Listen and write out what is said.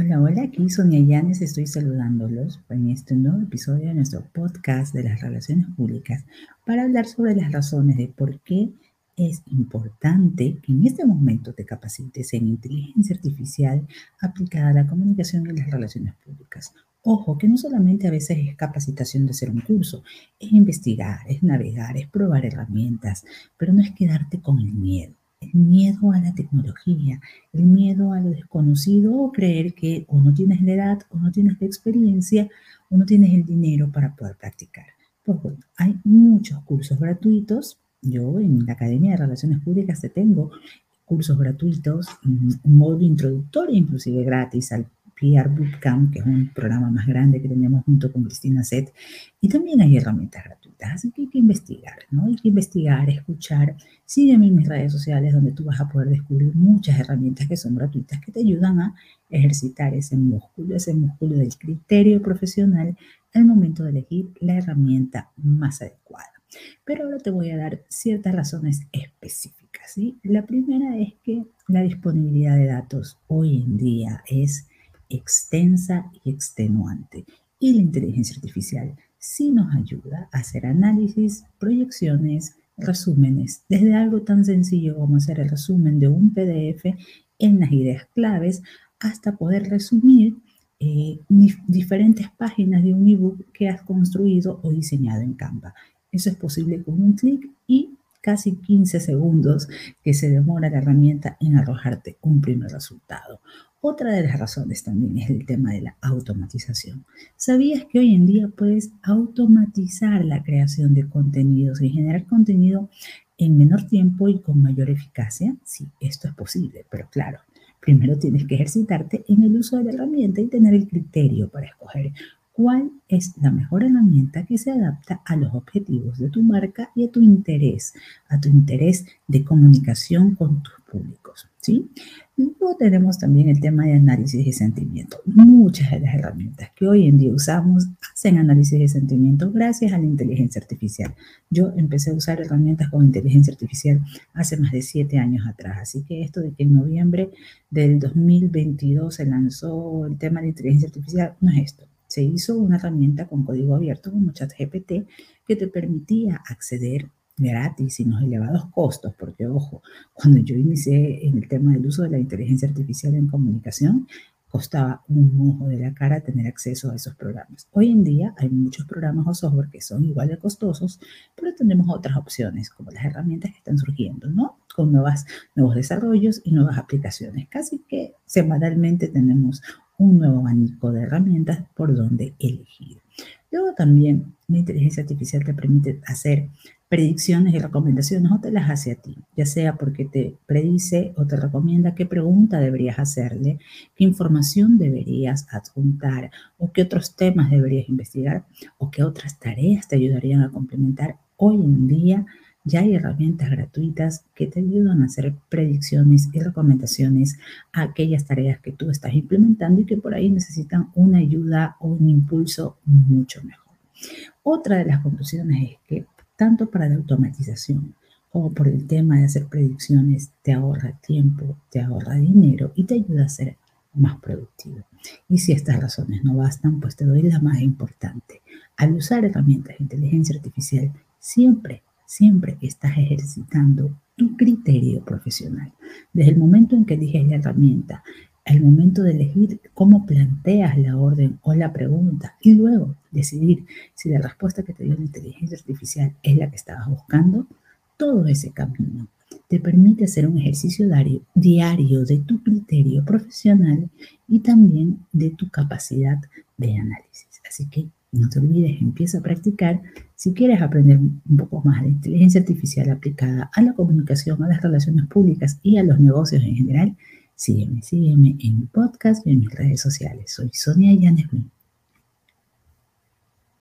Hola, hola, aquí Sonia Llanes, estoy saludándolos en este nuevo episodio de nuestro podcast de las relaciones públicas para hablar sobre las razones de por qué es importante que en este momento te capacites en inteligencia artificial aplicada a la comunicación y las relaciones públicas. Ojo, que no solamente a veces es capacitación de hacer un curso, es investigar, es navegar, es probar herramientas, pero no es quedarte con el miedo el miedo a la tecnología, el miedo a lo desconocido o creer que o no tienes la edad o no tienes la experiencia o no tienes el dinero para poder practicar. Pues bueno, hay muchos cursos gratuitos. Yo en la Academia de Relaciones Públicas te tengo cursos gratuitos, un módulo introductorio inclusive gratis al PR Bootcamp, que es un programa más grande que tenemos junto con Cristina Set, y también hay herramientas gratuitas, así que hay que investigar, ¿no? Hay que investigar, escuchar. Sígueme en mis redes sociales donde tú vas a poder descubrir muchas herramientas que son gratuitas que te ayudan a ejercitar ese músculo, ese músculo del criterio profesional al momento de elegir la herramienta más adecuada. Pero ahora te voy a dar ciertas razones específicas. ¿sí? La primera es que la disponibilidad de datos hoy en día es extensa y extenuante. Y la inteligencia artificial sí nos ayuda a hacer análisis, proyecciones, resúmenes, desde algo tan sencillo como hacer el resumen de un PDF en las ideas claves hasta poder resumir eh, diferentes páginas de un ebook que has construido o diseñado en Canva. Eso es posible con un clic y casi 15 segundos que se demora la herramienta en arrojarte un primer resultado. Otra de las razones también es el tema de la automatización. ¿Sabías que hoy en día puedes automatizar la creación de contenidos y generar contenido en menor tiempo y con mayor eficacia? Sí, esto es posible, pero claro, primero tienes que ejercitarte en el uso de la herramienta y tener el criterio para escoger cuál es la mejor herramienta que se adapta a los objetivos de tu marca y a tu interés, a tu interés de comunicación con tus públicos. ¿sí? Luego tenemos también el tema de análisis de sentimiento. Muchas de las herramientas que hoy en día usamos hacen análisis de sentimiento gracias a la inteligencia artificial. Yo empecé a usar herramientas con inteligencia artificial hace más de siete años atrás, así que esto de que en noviembre del 2022 se lanzó el tema de inteligencia artificial no es esto se hizo una herramienta con código abierto como ChatGPT que te permitía acceder gratis, sin los elevados costos, porque ojo, cuando yo inicié en el tema del uso de la inteligencia artificial en comunicación, costaba un ojo de la cara tener acceso a esos programas. Hoy en día hay muchos programas o software que son igual de costosos, pero tenemos otras opciones, como las herramientas que están surgiendo, ¿no? Con nuevas, nuevos desarrollos y nuevas aplicaciones. Casi que semanalmente tenemos un nuevo abanico de herramientas por donde elegir. Luego también la inteligencia artificial te permite hacer predicciones y recomendaciones o te las hace a ti, ya sea porque te predice o te recomienda qué pregunta deberías hacerle, qué información deberías adjuntar o qué otros temas deberías investigar o qué otras tareas te ayudarían a complementar hoy en día ya hay herramientas gratuitas que te ayudan a hacer predicciones y recomendaciones a aquellas tareas que tú estás implementando y que por ahí necesitan una ayuda o un impulso mucho mejor. Otra de las conclusiones es que tanto para la automatización como por el tema de hacer predicciones te ahorra tiempo, te ahorra dinero y te ayuda a ser más productivo. Y si estas razones no bastan, pues te doy la más importante. Al usar herramientas de inteligencia artificial, siempre siempre estás ejercitando tu criterio profesional. Desde el momento en que eliges la herramienta, al momento de elegir cómo planteas la orden o la pregunta y luego decidir si la respuesta que te dio la inteligencia artificial es la que estabas buscando, todo ese camino te permite hacer un ejercicio diario de tu criterio profesional y también de tu capacidad de análisis. Así que no te olvides, empieza a practicar. Si quieres aprender un poco más de inteligencia artificial aplicada a la comunicación, a las relaciones públicas y a los negocios en general, sígueme, sígueme en mi podcast y en mis redes sociales. Soy Sonia Llanes